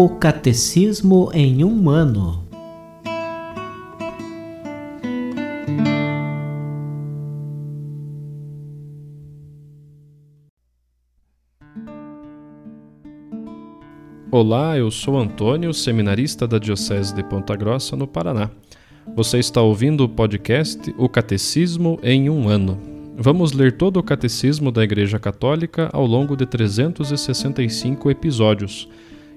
O Catecismo em um ano. Olá, eu sou Antônio, seminarista da Diocese de Ponta Grossa, no Paraná. Você está ouvindo o podcast O Catecismo em um ano. Vamos ler todo o Catecismo da Igreja Católica ao longo de 365 episódios.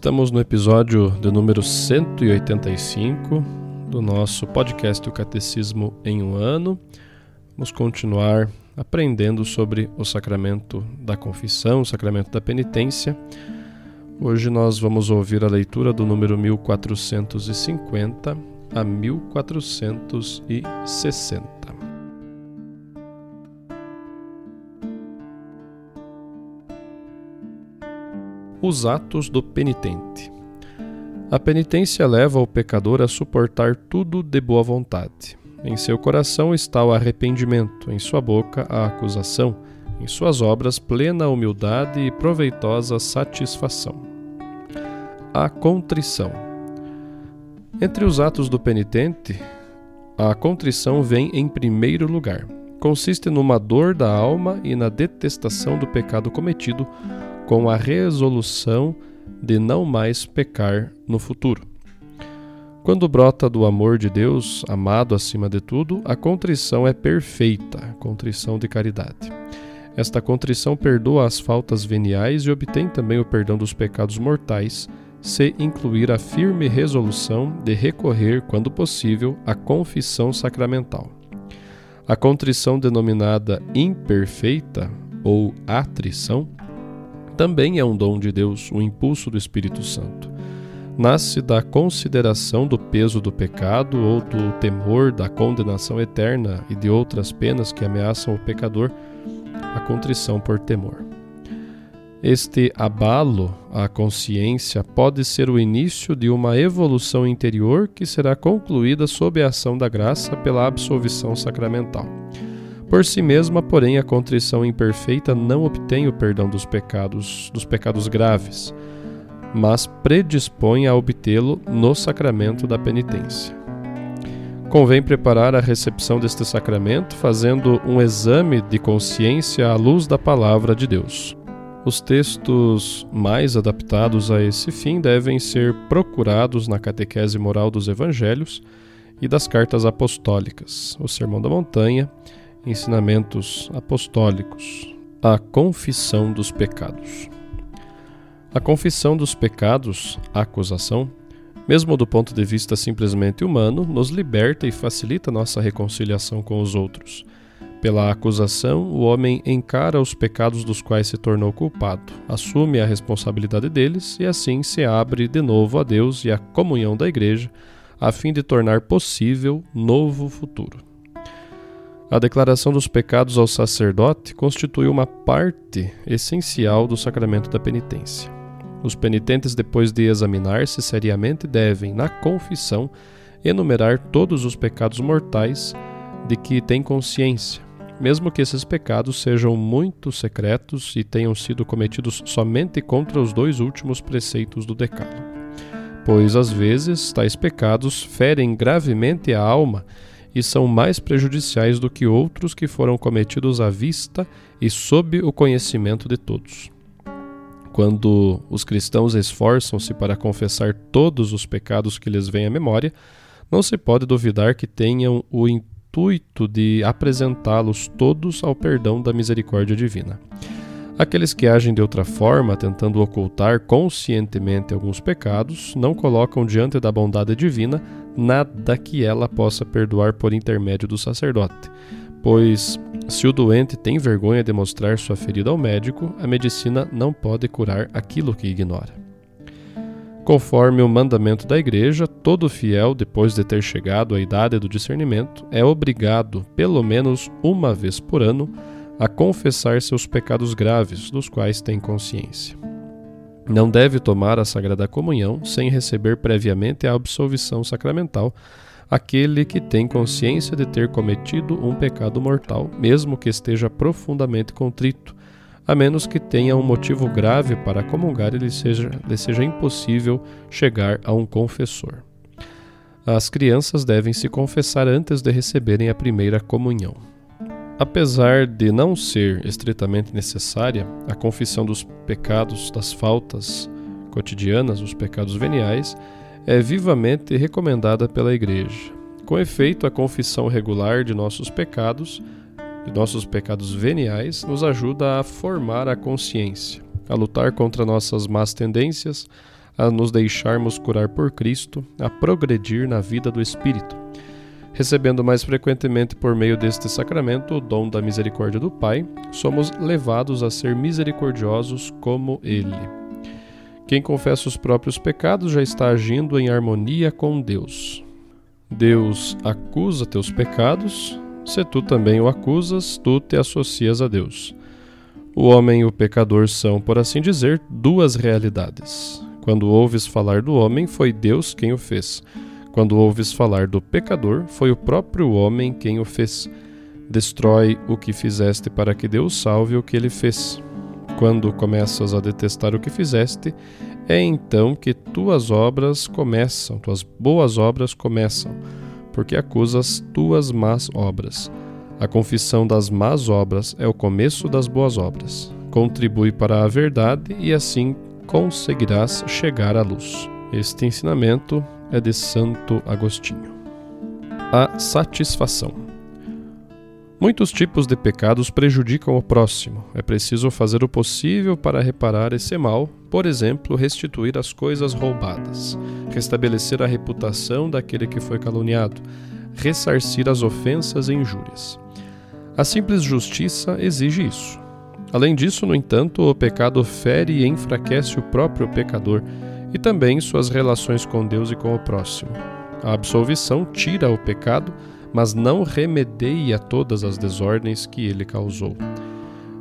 Estamos no episódio de número 185 do nosso podcast O Catecismo em um Ano. Vamos continuar aprendendo sobre o sacramento da confissão, o sacramento da penitência. Hoje nós vamos ouvir a leitura do número 1450 a 1460. Os atos do penitente. A penitência leva o pecador a suportar tudo de boa vontade. Em seu coração está o arrependimento, em sua boca a acusação, em suas obras plena humildade e proveitosa satisfação. A contrição. Entre os atos do penitente, a contrição vem em primeiro lugar. Consiste numa dor da alma e na detestação do pecado cometido com a resolução de não mais pecar no futuro. Quando brota do amor de Deus, amado acima de tudo, a contrição é perfeita, contrição de caridade. Esta contrição perdoa as faltas veniais e obtém também o perdão dos pecados mortais, se incluir a firme resolução de recorrer, quando possível, à confissão sacramental. A contrição denominada imperfeita ou atrição também é um dom de Deus, um impulso do Espírito Santo. Nasce da consideração do peso do pecado ou do temor da condenação eterna e de outras penas que ameaçam o pecador, a contrição por temor. Este abalo à consciência pode ser o início de uma evolução interior que será concluída sob a ação da graça pela absolvição sacramental. Por si mesma, porém, a contrição imperfeita não obtém o perdão dos pecados, dos pecados graves, mas predispõe a obtê-lo no sacramento da penitência. Convém preparar a recepção deste sacramento fazendo um exame de consciência à luz da palavra de Deus. Os textos mais adaptados a esse fim devem ser procurados na catequese moral dos evangelhos e das cartas apostólicas, o Sermão da Montanha Ensinamentos Apostólicos A confissão dos pecados. A confissão dos pecados, a acusação, mesmo do ponto de vista simplesmente humano, nos liberta e facilita nossa reconciliação com os outros. Pela acusação, o homem encara os pecados dos quais se tornou culpado, assume a responsabilidade deles e assim se abre de novo a Deus e à comunhão da Igreja, a fim de tornar possível novo futuro. A declaração dos pecados ao sacerdote constitui uma parte essencial do sacramento da penitência. Os penitentes, depois de examinar-se seriamente, devem, na confissão, enumerar todos os pecados mortais de que têm consciência, mesmo que esses pecados sejam muito secretos e tenham sido cometidos somente contra os dois últimos preceitos do Decálogo. Pois, às vezes, tais pecados ferem gravemente a alma e são mais prejudiciais do que outros que foram cometidos à vista e sob o conhecimento de todos. Quando os cristãos esforçam-se para confessar todos os pecados que lhes vêm à memória, não se pode duvidar que tenham o intuito de apresentá-los todos ao perdão da misericórdia divina. Aqueles que agem de outra forma, tentando ocultar conscientemente alguns pecados, não colocam diante da bondade divina nada que ela possa perdoar por intermédio do sacerdote. Pois, se o doente tem vergonha de mostrar sua ferida ao médico, a medicina não pode curar aquilo que ignora. Conforme o mandamento da Igreja, todo fiel, depois de ter chegado à idade do discernimento, é obrigado, pelo menos uma vez por ano, a confessar seus pecados graves, dos quais tem consciência. Não deve tomar a Sagrada Comunhão sem receber previamente a absolvição sacramental aquele que tem consciência de ter cometido um pecado mortal, mesmo que esteja profundamente contrito, a menos que tenha um motivo grave para comungar e lhe seja, lhe seja impossível chegar a um confessor. As crianças devem se confessar antes de receberem a primeira comunhão. Apesar de não ser estritamente necessária, a confissão dos pecados, das faltas cotidianas, os pecados veniais, é vivamente recomendada pela Igreja. Com efeito, a confissão regular de nossos pecados de nossos pecados veniais nos ajuda a formar a consciência, a lutar contra nossas más tendências, a nos deixarmos curar por Cristo, a progredir na vida do Espírito. Recebendo mais frequentemente por meio deste sacramento o dom da misericórdia do Pai, somos levados a ser misericordiosos como Ele. Quem confessa os próprios pecados já está agindo em harmonia com Deus. Deus acusa teus pecados, se tu também o acusas, tu te associas a Deus. O homem e o pecador são, por assim dizer, duas realidades. Quando ouves falar do homem, foi Deus quem o fez. Quando ouves falar do pecador, foi o próprio homem quem o fez. Destrói o que fizeste para que Deus salve o que ele fez. Quando começas a detestar o que fizeste, é então que tuas obras começam, tuas boas obras começam porque acusas tuas más obras. A confissão das más obras é o começo das boas obras. Contribui para a verdade e assim conseguirás chegar à luz. Este ensinamento é de Santo Agostinho. A satisfação. Muitos tipos de pecados prejudicam o próximo. É preciso fazer o possível para reparar esse mal, por exemplo, restituir as coisas roubadas, restabelecer a reputação daquele que foi caluniado, ressarcir as ofensas e injúrias. A simples justiça exige isso. Além disso, no entanto, o pecado fere e enfraquece o próprio pecador e também suas relações com Deus e com o próximo. A absolvição tira o pecado mas não remedeia todas as desordens que ele causou.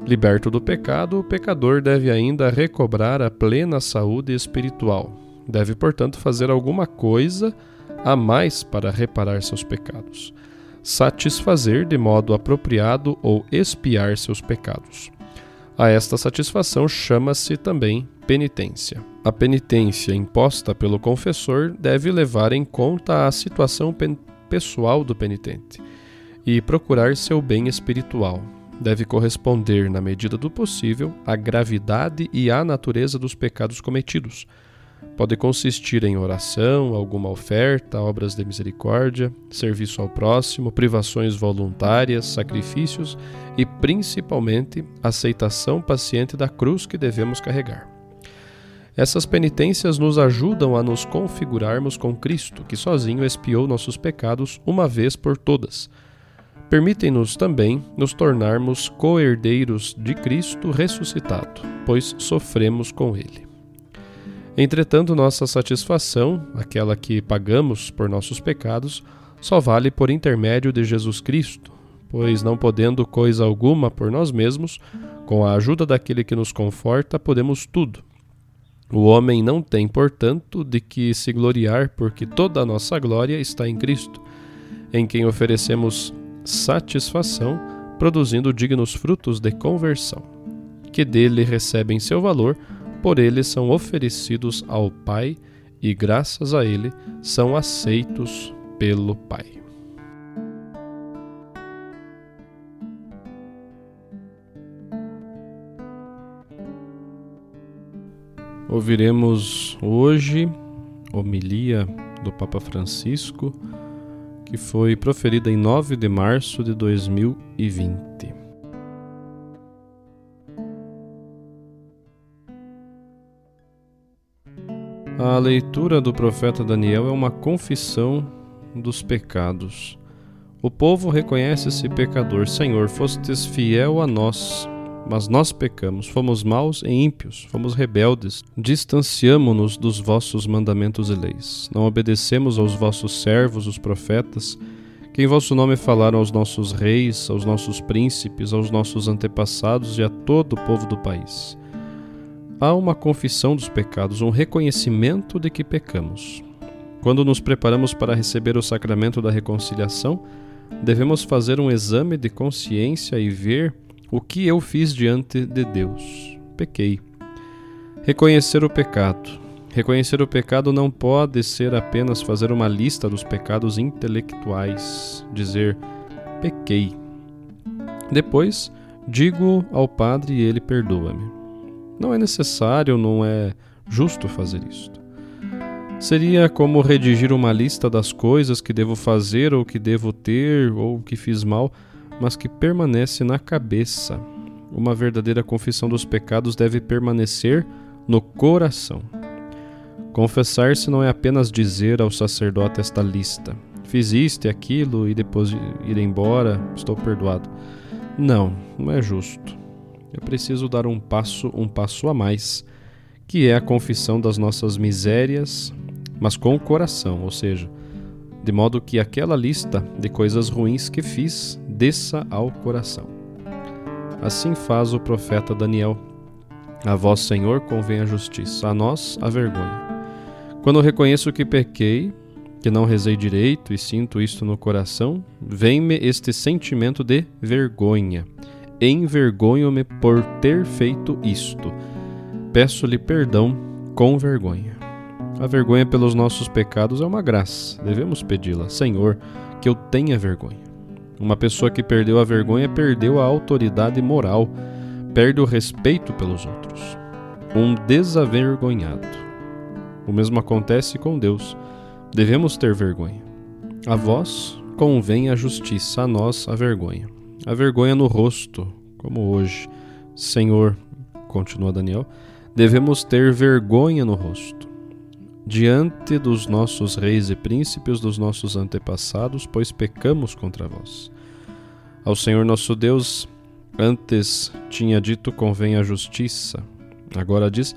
Liberto do pecado, o pecador deve ainda recobrar a plena saúde espiritual. Deve, portanto, fazer alguma coisa a mais para reparar seus pecados, satisfazer de modo apropriado ou expiar seus pecados. A esta satisfação chama-se também penitência. A penitência imposta pelo confessor deve levar em conta a situação pessoal do penitente e procurar seu bem espiritual. Deve corresponder, na medida do possível, à gravidade e à natureza dos pecados cometidos. Pode consistir em oração, alguma oferta, obras de misericórdia, serviço ao próximo, privações voluntárias, sacrifícios e, principalmente, aceitação paciente da cruz que devemos carregar. Essas penitências nos ajudam a nos configurarmos com Cristo, que sozinho expiou nossos pecados uma vez por todas. Permitem-nos também nos tornarmos co-herdeiros de Cristo ressuscitado, pois sofremos com Ele. Entretanto, nossa satisfação, aquela que pagamos por nossos pecados, só vale por intermédio de Jesus Cristo, pois não podendo coisa alguma por nós mesmos, com a ajuda daquele que nos conforta, podemos tudo. O homem não tem, portanto, de que se gloriar, porque toda a nossa glória está em Cristo, em quem oferecemos satisfação, produzindo dignos frutos de conversão, que dele recebem seu valor, por ele são oferecidos ao Pai e, graças a ele, são aceitos pelo Pai. Ouviremos hoje homilia do Papa Francisco, que foi proferida em 9 de março de 2020. A leitura do profeta Daniel é uma confissão dos pecados. O povo reconhece-se pecador. Senhor, fostes fiel a nós, Mas nós pecamos, fomos maus e ímpios, fomos rebeldes, distanciamo-nos dos vossos mandamentos e leis. Não obedecemos aos vossos servos, os profetas, que em vosso nome falaram aos nossos reis, aos nossos príncipes, aos nossos antepassados e a todo o povo do país. Há uma confissão dos pecados, um reconhecimento de que pecamos. Quando nos preparamos para receber o sacramento da reconciliação, devemos fazer um exame de consciência e ver o que eu fiz diante de Deus. Pequei. Reconhecer o pecado. Reconhecer o pecado não pode ser apenas fazer uma lista dos pecados intelectuais, dizer pequei. Depois, digo ao Padre e ele perdoa-me. Não é necessário, não é justo fazer isto. Seria como redigir uma lista das coisas que devo fazer ou que devo ter ou que fiz mal, mas que permanece na cabeça. Uma verdadeira confissão dos pecados deve permanecer no coração. Confessar-se não é apenas dizer ao sacerdote esta lista: fiz isto e aquilo e depois ir embora, estou perdoado. Não, não é justo. Eu preciso dar um passo, um passo a mais, que é a confissão das nossas misérias, mas com o coração, ou seja, de modo que aquela lista de coisas ruins que fiz desça ao coração. Assim faz o profeta Daniel. A vós, Senhor, convém a justiça, a nós a vergonha. Quando reconheço que pequei, que não rezei direito e sinto isto no coração, vem-me este sentimento de vergonha. Envergonho-me por ter feito isto. Peço-lhe perdão com vergonha. A vergonha pelos nossos pecados é uma graça, devemos pedi-la. Senhor, que eu tenha vergonha. Uma pessoa que perdeu a vergonha perdeu a autoridade moral, perde o respeito pelos outros. Um desavergonhado. O mesmo acontece com Deus. Devemos ter vergonha. A vós convém a justiça, a nós a vergonha. A vergonha no rosto, como hoje. Senhor, continua Daniel, devemos ter vergonha no rosto diante dos nossos reis e príncipes, dos nossos antepassados, pois pecamos contra vós. Ao Senhor nosso Deus, antes tinha dito convém a justiça, agora diz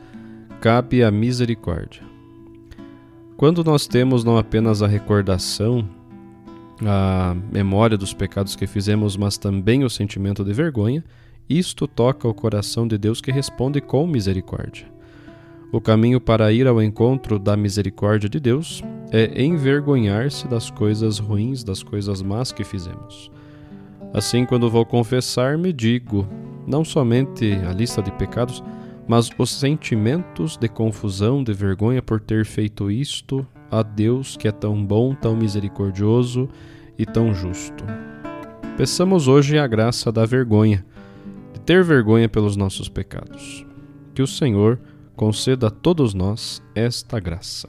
cabe a misericórdia. Quando nós temos não apenas a recordação, a memória dos pecados que fizemos, mas também o sentimento de vergonha, isto toca o coração de Deus que responde com misericórdia. O caminho para ir ao encontro da misericórdia de Deus é envergonhar-se das coisas ruins, das coisas más que fizemos. Assim, quando vou confessar-me, digo não somente a lista de pecados, mas os sentimentos de confusão, de vergonha por ter feito isto a Deus que é tão bom, tão misericordioso e tão justo. Peçamos hoje a graça da vergonha, de ter vergonha pelos nossos pecados. Que o Senhor conceda a todos nós esta graça.